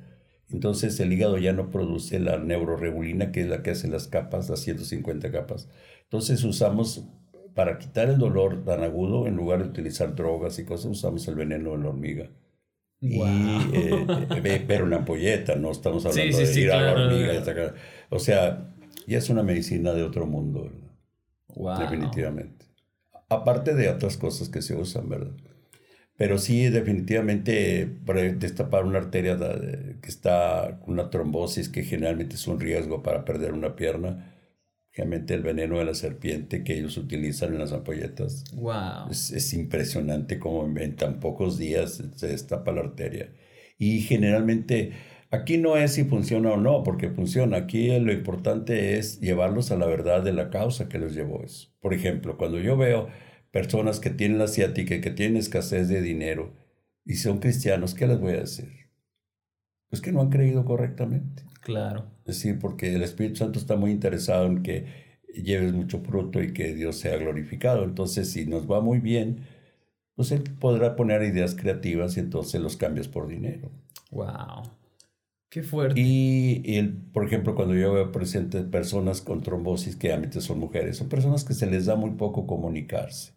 entonces el hígado ya no produce la neuroregulina, que es la que hace las capas, las 150 capas. Entonces usamos, para quitar el dolor tan agudo, en lugar de utilizar drogas y cosas, usamos el veneno de la hormiga. Y, eh, eh, pero una ampolleta, no estamos hablando de ir a la hormiga. O sea, ya es una medicina de otro mundo, Definitivamente. Aparte de otras cosas que se usan, ¿verdad? Pero sí, definitivamente, destapar una arteria que está con una trombosis, que generalmente es un riesgo para perder una pierna, realmente el veneno de la serpiente que ellos utilizan en las ampolletas. Wow. Es, impresionante cómo en tan pocos días se destapa la arteria. Y generalmente, aquí no es si funciona o no, porque funciona. Aquí lo importante es llevarlos a la verdad de la causa que los llevó eso. Por ejemplo, cuando yo veo personas que tienen la asiática y que tienen escasez de dinero y son cristianos, ¿qué les voy a decir? Pues que no han creído correctamente. Claro. Es decir, porque el Espíritu Santo está muy interesado en que lleves mucho fruto y que Dios sea glorificado. Entonces, si nos va muy bien, pues Él podrá poner ideas creativas y entonces los cambias por dinero. ¡Wow! Qué fuerte. Y, el, por ejemplo, cuando yo veo presentes personas con trombosis, que obviamente son mujeres, son personas que se les da muy poco comunicarse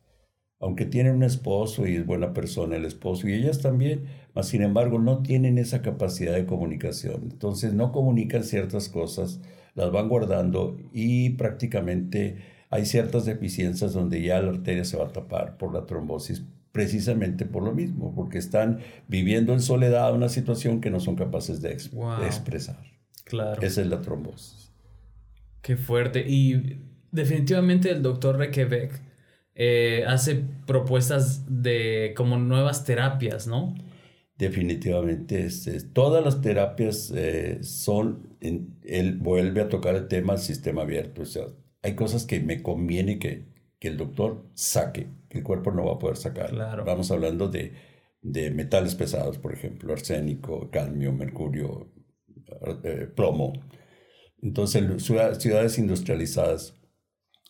aunque tienen un esposo y es buena persona el esposo y ellas también, mas sin embargo no tienen esa capacidad de comunicación. Entonces no comunican ciertas cosas, las van guardando y prácticamente hay ciertas deficiencias donde ya la arteria se va a tapar por la trombosis precisamente por lo mismo, porque están viviendo en soledad una situación que no son capaces de, expresar. Claro. Esa es la trombosis. Qué fuerte. Y definitivamente el doctor Requebec eh, hace propuestas de como nuevas terapias, ¿no? Definitivamente, este, todas las terapias eh, son, él vuelve a tocar el tema del sistema abierto, o sea, hay cosas que me conviene que, que el doctor saque, que el cuerpo no va a poder sacar. Claro. Vamos hablando de, de metales pesados, por ejemplo, arsénico, cadmio, mercurio, eh, plomo. Entonces, ciudades industrializadas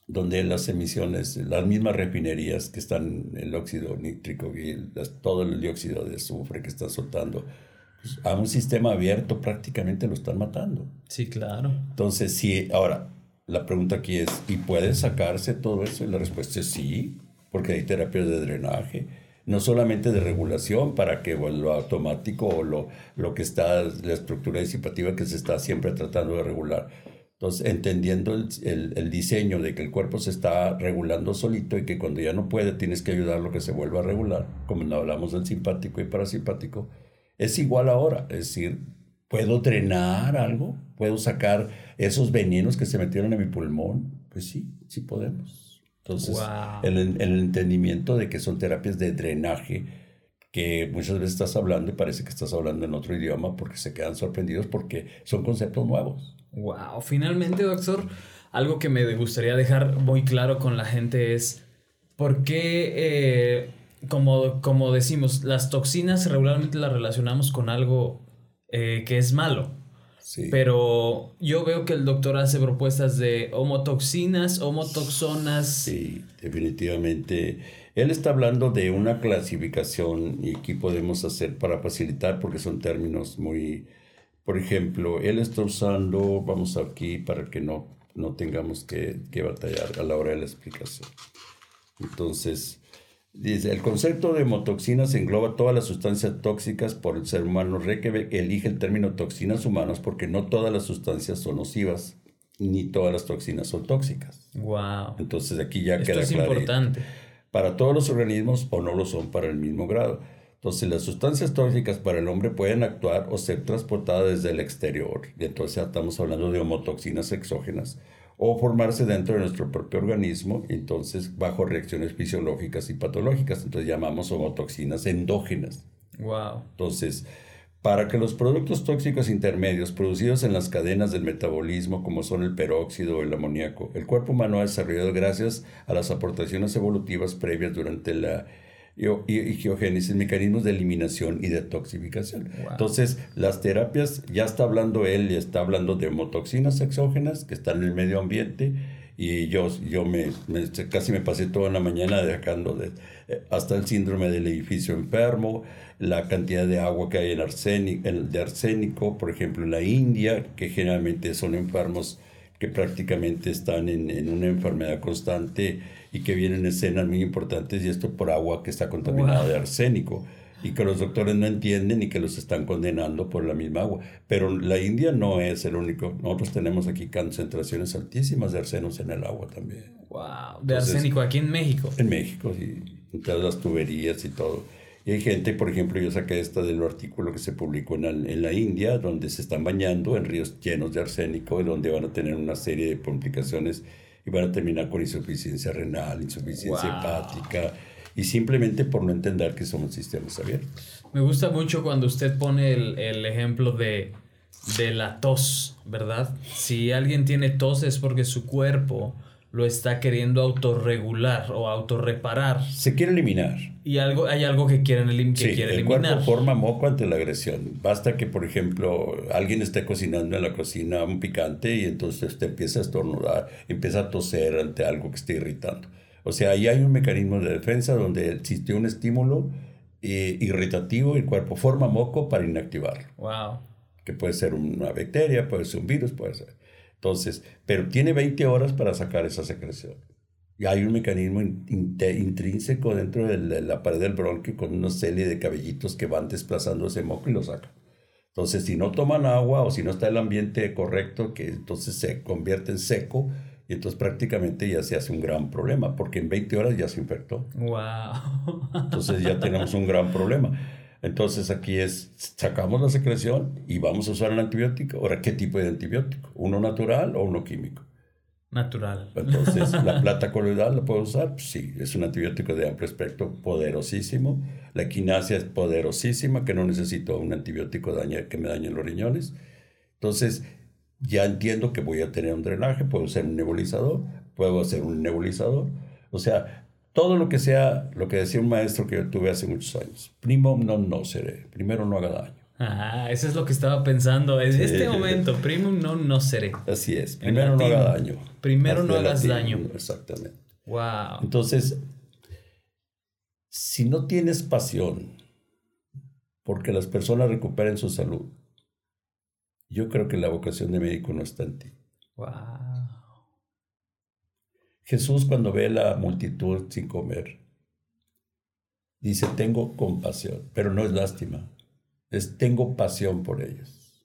donde las emisiones, las mismas refinerías que están el óxido nítrico y todo el dióxido de azufre que están soltando, pues, a un sistema abierto prácticamente lo están matando. Sí, claro. Entonces, sí, ahora, la pregunta aquí es, ¿y puede sacarse todo eso? Y la respuesta es sí, porque hay terapias de drenaje, no solamente de regulación para que lo automático o lo, lo que está, la estructura disipativa que se está siempre tratando de regular, entonces, entendiendo el, el, diseño de que el cuerpo se está regulando solito y que cuando ya no puede tienes que ayudarlo que se vuelva a regular, como hablamos del simpático y parasimpático, es igual ahora. Es decir, ¿puedo drenar algo? ¿Puedo sacar esos venenos que se metieron en mi pulmón? Pues sí, sí podemos. Entonces, el, el entendimiento de que son terapias de drenaje, que muchas veces estás hablando y parece que estás hablando en otro idioma porque se quedan sorprendidos porque son conceptos nuevos. Wow, finalmente, doctor, algo que me gustaría dejar muy claro con la gente es por qué, eh, como, como decimos, las toxinas regularmente las relacionamos con algo eh, que es malo. Pero yo veo que el doctor hace propuestas de homotoxinas, homotoxonas. Sí, definitivamente. Él está hablando de una clasificación y aquí podemos hacer para facilitar porque son términos muy... Por ejemplo, él está usando, vamos aquí para que no, no tengamos que, que batallar a la hora de la explicación. Entonces, Dice, el concepto de hemotoxinas engloba todas las sustancias tóxicas por el ser humano. Reykjavik elige el término toxinas humanas porque no todas las sustancias son nocivas, ni todas las toxinas son tóxicas. Wow. Entonces aquí ya Esto es importante. Para todos los organismos o no lo son para el mismo grado. Entonces las sustancias tóxicas para el hombre pueden actuar o ser transportadas desde el exterior. Y entonces estamos hablando de homotoxinas exógenas o formarse dentro de nuestro propio organismo, entonces bajo reacciones fisiológicas y patológicas, entonces llamamos homotoxinas endógenas. Wow. Entonces, para que los productos tóxicos intermedios producidos en las cadenas del metabolismo, como son el peróxido o el amoníaco, el cuerpo humano ha desarrollado gracias a las aportaciones evolutivas previas durante la y, geogénesis, mecanismos de eliminación y detoxificación. Entonces, las terapias, ya está hablando él, está hablando de homotoxinas exógenas que están en el medio ambiente y yo, yo me, casi me pasé toda la mañana dejando de, hasta el síndrome del edificio enfermo, la cantidad de agua que hay en arsénico, de arsénico, por ejemplo, en la India, que generalmente son enfermos que prácticamente están en, en una enfermedad constante y que vienen escenas muy importantes y esto por agua que está contaminada de arsénico y que los doctores no entienden y que los están condenando por la misma agua. Pero la India no es el único. Nosotros tenemos aquí concentraciones altísimas de arsenos en el agua también. Wow, de arsénico aquí en México. En México, sí. En todas las tuberías y todo. Y hay gente, por ejemplo, yo saqué esta del artículo que se publicó en la, en la India, donde se están bañando en ríos llenos de arsénico y donde van a tener una serie de complicaciones y van a terminar con insuficiencia renal, insuficiencia hepática, y simplemente por no entender que somos sistemas abiertos. Me gusta mucho cuando usted pone el, el ejemplo de, de la tos, ¿verdad? Si alguien tiene tos es porque su cuerpo lo está queriendo autorregular o autorreparar. Se quiere eliminar. Y algo, hay algo que quieren elim que sí, el cuerpo forma moco ante la agresión. Basta que, por ejemplo, alguien esté cocinando en la cocina un picante y entonces usted empieza a estornudar, empieza a toser ante algo que esté irritando. O sea, ahí hay un mecanismo de defensa donde existe un estímulo eh, irritativo y el cuerpo forma moco para inactivarlo. Wow. Que puede ser una bacteria, puede ser un virus, puede ser. Entonces, pero tiene 20 horas para sacar esa secreción. Y hay un mecanismo intrínseco dentro de la, pared del bronquio con una serie de cabellitos que van desplazando ese moco y lo sacan. Entonces, si no toman agua o si no está el ambiente correcto, que entonces se convierte en seco y entonces prácticamente ya se hace un gran problema, porque en 20 horas ya se infectó. Wow. Entonces ya tenemos un gran problema. Entonces aquí es, sacamos la secreción y vamos a usar el antibiótico. Ahora, ¿qué tipo de antibiótico? ¿Uno natural o uno químico? Natural. Entonces, ¿la plata coloidal la puedo usar? Sí, es un antibiótico de amplio espectro poderosísimo. La quinasia es poderosísima, que no necesito un antibiótico que me dañe los riñones. Entonces, ya entiendo que voy a tener un drenaje, puedo usar un nebulizador, puedo hacer un nebulizador. O sea, todo lo que sea, lo que decía un maestro que yo tuve hace muchos años, primum non nocere, primero no haga daño. Ajá, eso es lo que estaba pensando en este momento, primum non nocere. Así es, primero no haga daño. Primero no hagas daño. Exactamente. Wow. Entonces, si no tienes pasión porque las personas recuperen su salud, yo creo que la vocación de médico no está en ti. Wow. Jesús cuando ve la multitud sin comer, dice, tengo compasión, pero no es lástima, es tengo pasión por ellos.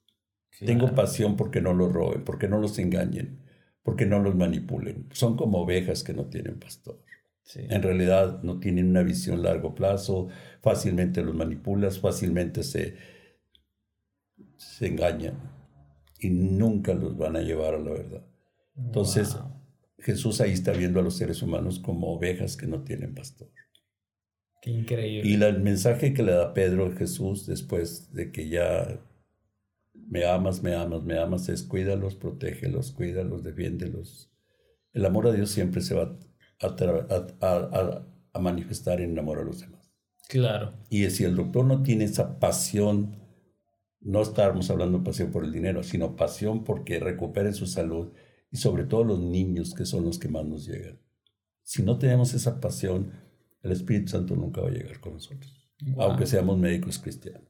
Tengo pasión porque no los roben, porque no los engañen, porque no los manipulen. Son como ovejas que no tienen pastor. En realidad no tienen una visión a largo plazo, fácilmente los manipulas, fácilmente se, se engañan y nunca los van a llevar a la verdad. Entonces, Jesús ahí está viendo a los seres humanos como ovejas que no tienen pastor. Qué increíble. Y el mensaje que le da Pedro a Jesús después de que ya me amas, me amas, me amas, es cuídalos, protégelos, cuídalos, defiéndelos. El amor a Dios siempre se va a, a manifestar en amor a los demás. Claro. Y si el doctor no tiene esa pasión, no estamos hablando de pasión por el dinero, sino pasión porque recuperen su salud y sobre todo los niños que son los que más nos llegan. Si no tenemos esa pasión, el Espíritu Santo nunca va a llegar con nosotros, aunque seamos médicos cristianos.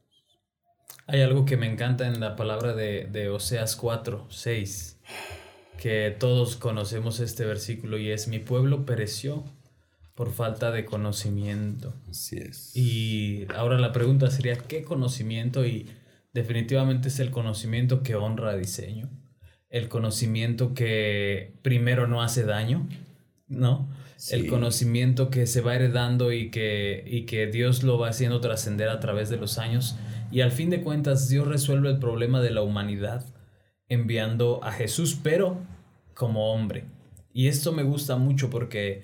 Hay algo que me encanta en la palabra de, de Oseas 4, 6, que todos conocemos este versículo y es, mi pueblo pereció por falta de conocimiento. Así es. Y ahora la pregunta sería, ¿qué conocimiento? Y definitivamente es el conocimiento que honra a diseño, el conocimiento que primero no hace daño, ¿no? El conocimiento que se va heredando y que, y que Dios lo va haciendo trascender a través de los años. Y al fin de cuentas, Dios resuelve el problema de la humanidad enviando a Jesús, pero como hombre. Y esto me gusta mucho porque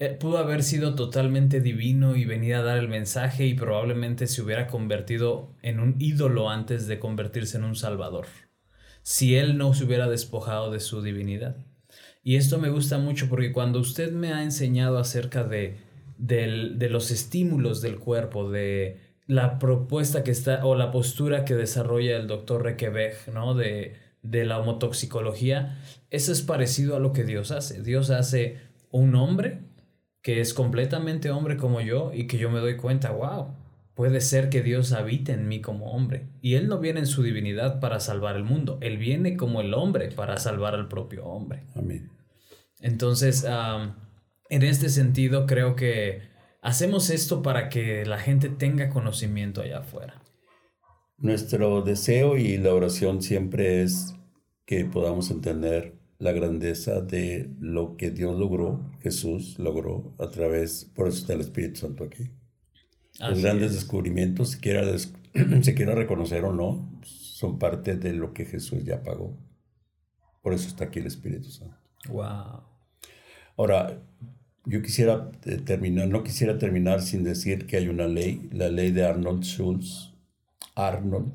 eh, pudo haber sido totalmente divino y venir a dar el mensaje y probablemente se hubiera convertido en un ídolo antes de convertirse en un salvador, si él no se hubiera despojado de su divinidad. Y esto me gusta mucho porque cuando usted me ha enseñado acerca de, de los estímulos del cuerpo, de la propuesta que está o la postura que desarrolla el doctor Requebec, ¿no? De, de la homotoxicología, eso es parecido a lo que Dios hace. Dios hace un hombre que es completamente hombre como yo y que yo me doy cuenta, wow, puede ser que Dios habite en mí como hombre. Y Él no viene en su divinidad para salvar el mundo, Él viene como el hombre para salvar al propio hombre. Amén. Entonces, en este sentido, creo que hacemos esto para que la gente tenga conocimiento allá afuera. Nuestro deseo y la oración siempre es que podamos entender la grandeza de lo que Dios logró, Jesús logró a través, por eso está el Espíritu Santo aquí. Los grandes descubrimientos, si quiera, se quiera reconocer o no, son parte de lo que Jesús ya pagó. Por eso está aquí el Espíritu Santo. Wow. Ahora, yo quisiera eh, terminar, no quisiera terminar sin decir que hay una ley, la ley de Arnold Schulz, Arnold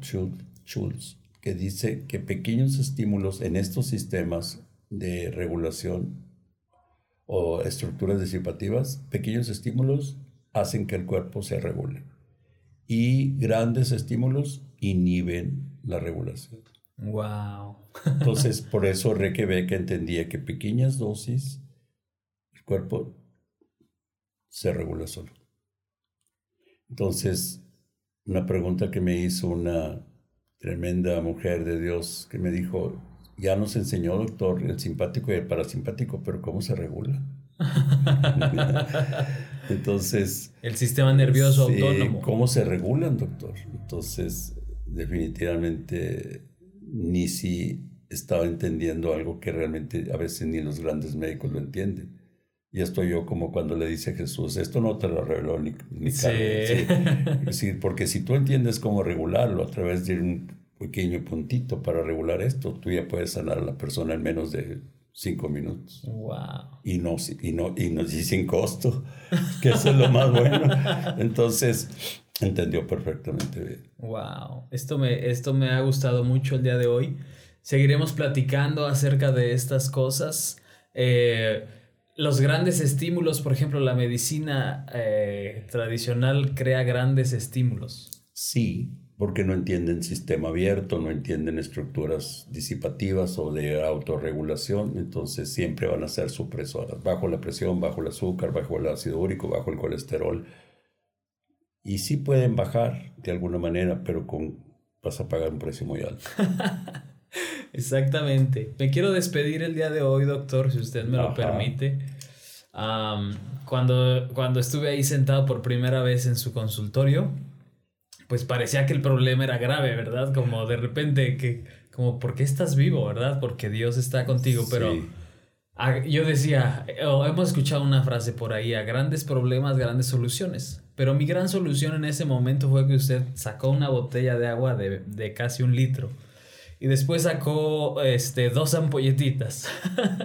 Schulz, que dice que pequeños estímulos en estos sistemas de regulación o estructuras disipativas, pequeños estímulos hacen que el cuerpo se regule y grandes estímulos inhiben la regulación. Wow. Entonces, por eso Requebeca entendía que pequeñas dosis el cuerpo se regula solo. Entonces, una pregunta que me hizo una tremenda mujer de Dios que me dijo, ya nos enseñó, doctor, el simpático y el parasimpático, pero ¿cómo se regula? Entonces... El sistema nervioso autónomo. ¿Cómo se regulan, doctor? Entonces, definitivamente, ni si estaba entendiendo algo que realmente a veces ni los grandes médicos lo entienden. Y estoy yo como cuando le dice Jesús, esto no te lo reveló ni, ni sí. Es decir, porque si tú entiendes cómo regularlo a través de un pequeño puntito para regular esto, tú ya puedes sanar a la persona en menos de cinco minutos. Wow. Y no, y no, y no sin costo, que eso es lo más bueno. Entonces, entendió perfectamente bien. Wow. Esto me, esto me ha gustado mucho el día de hoy. Seguiremos platicando acerca de estas cosas. Eh, los grandes estímulos, por ejemplo, la medicina eh, tradicional crea grandes estímulos. Sí, porque no entienden sistema abierto, no entienden estructuras disipativas o de autorregulación, entonces siempre van a ser supresoras, bajo la presión, bajo el azúcar, bajo el ácido úrico, bajo el colesterol. Y sí pueden bajar de alguna manera, pero con, vas a pagar un precio muy alto. Exactamente. Me quiero despedir el día de hoy, doctor, si usted me lo permite. cuando, cuando estuve ahí sentado por primera vez en su consultorio, pues parecía que el problema era grave, ¿verdad? Como de repente que, como, ¿por qué estás vivo, verdad? Porque Dios está contigo, pero yo decía, hemos escuchado una frase por ahí, a grandes problemas, grandes soluciones. Pero mi gran solución en ese momento fue que usted sacó una botella de agua de, de casi un litro. Y después sacó este, dos ampolletitas.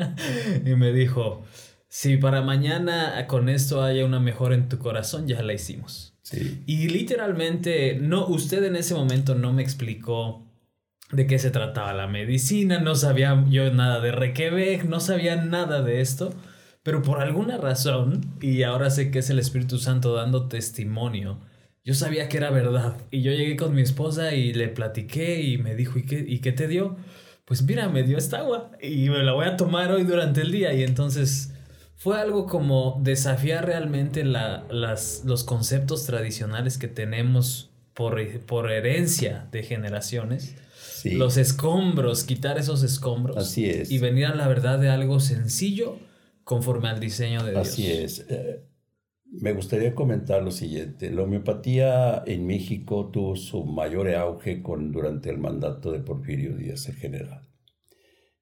y me dijo, si para mañana con esto haya una mejora en tu corazón, ya la hicimos. Y literalmente, no, usted en ese momento no me explicó de qué se trataba la medicina, no sabía yo nada de Requebec, no sabía nada de esto, pero por alguna razón, y ahora sé que es el Espíritu Santo dando testimonio, yo sabía que era verdad. Y yo llegué con mi esposa y le platiqué y me dijo, ¿y qué, ¿y qué te dio? Pues mira, me dio esta agua y me la voy a tomar hoy durante el día. Y entonces fue algo como desafiar realmente la, las, los conceptos tradicionales que tenemos por, por herencia de generaciones los escombros, quitar esos escombros. Así es. Y venir a la verdad de algo sencillo conforme al diseño de Dios. Así es. Eh, me gustaría comentar lo siguiente. La homeopatía en México tuvo su mayor auge con, durante el mandato de Porfirio Díaz, el general.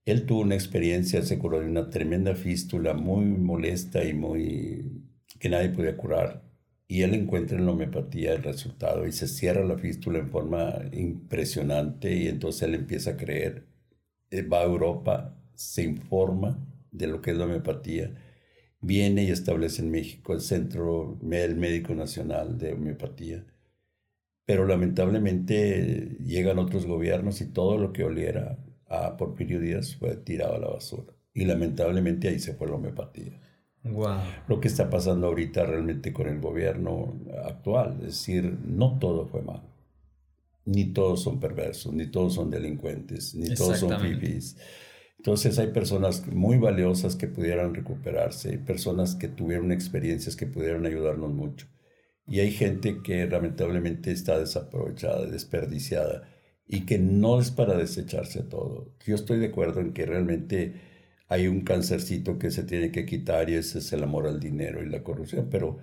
Él tuvo una experiencia, se curó de una tremenda fístula muy molesta y muy que nadie podía curar. Y él encuentra en la homeopatía el resultado y se cierra la fístula en forma impresionante y entonces él empieza a creer, eh, va a Europa, se informa de lo que es la homeopatía, viene y establece en México el Centro el Médico Nacional de Homeopatía, pero lamentablemente llegan otros gobiernos y todo lo que oliera a Porfirio Díaz fue tirado a la basura y lamentablemente ahí se fue la homeopatía. Lo que está pasando ahorita realmente con el gobierno actual. Es decir, no todo fue malo. Ni todos son perversos, ni todos son delincuentes, ni todos son fifis. Entonces hay personas muy valiosas que pudieran recuperarse, hay personas que tuvieron experiencias que pudieran ayudarnos mucho. Y hay gente que lamentablemente está desaprovechada, desperdiciada y que no es para desecharse todo. Yo estoy de acuerdo en que realmente hay un cancercito que se tiene que quitar y ese es el amor al dinero y la corrupción, pero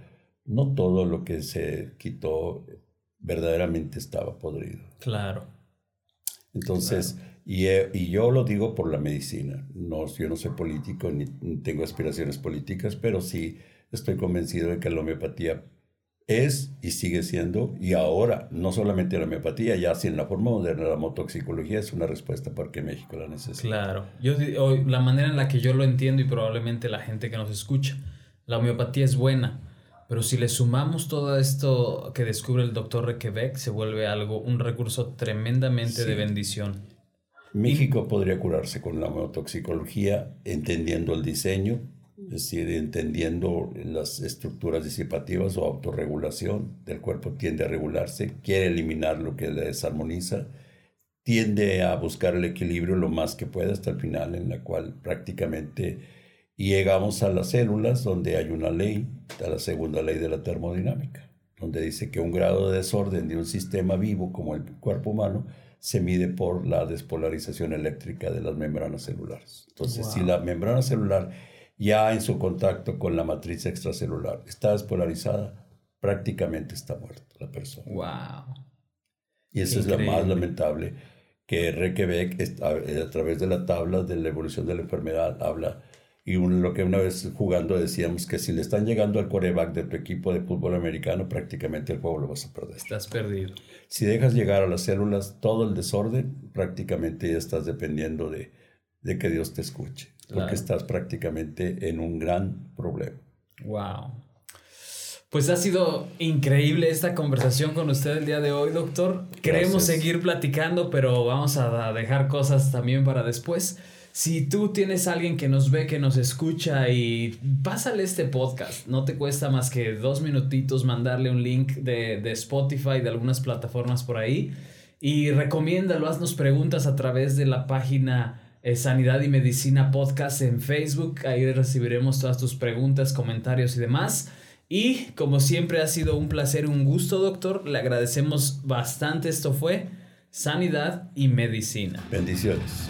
no todo lo que se quitó verdaderamente estaba podrido. Claro. Entonces, Y, y, yo lo digo por la medicina. No, yo no soy político ni tengo aspiraciones políticas, pero sí estoy convencido de que la homeopatía es y sigue siendo, y ahora no solamente la homeopatía, ya si en la forma moderna la motoxicología es una respuesta porque México la necesita. Claro, yo, la manera en la que yo lo entiendo y probablemente la gente que nos escucha, la homeopatía es buena, pero si le sumamos todo esto que descubre el doctor Requebec, se vuelve algo, un recurso tremendamente de bendición. México podría curarse con la motoxicología, entendiendo el diseño, es decir, entendiendo las estructuras disipativas o autorregulación del cuerpo tiende a regularse, quiere eliminar lo que le desarmoniza, tiende a buscar el equilibrio lo más que pueda hasta el final, en la cual prácticamente llegamos a las células donde hay una ley, a la segunda ley de la termodinámica, donde dice que un grado de desorden de un sistema vivo como el cuerpo humano se mide por la despolarización eléctrica de las membranas celulares. Entonces, si la membrana celular ya en su contacto con la matriz extracelular. Está despolarizada, prácticamente está muerta la persona. Wow. Y eso es lo más lamentable, que Requebec a, través de la tabla de la evolución de la enfermedad habla, y lo que una vez jugando decíamos que si le están llegando al coreback de tu equipo de fútbol americano, prácticamente el juego lo vas a perder. Estás perdido. Si dejas llegar a las células todo el desorden, prácticamente ya estás dependiendo de, de que Dios te escuche porque estás prácticamente en un gran problema. Wow. Pues ha sido increíble esta conversación con usted el día de hoy, doctor. Queremos seguir platicando, pero vamos a dejar cosas también para después. Si tú tienes alguien que nos ve, que nos escucha y pásale este podcast, no te cuesta más que dos minutitos mandarle un link de, de Spotify, de algunas plataformas por ahí y recomiéndalo, haznos preguntas a través de la página Sanidad y Medicina Podcast en Facebook. Ahí recibiremos todas tus preguntas, comentarios y demás. Y como siempre ha sido un placer, un gusto, doctor. Le agradecemos bastante. Esto fue Sanidad y Medicina. Bendiciones.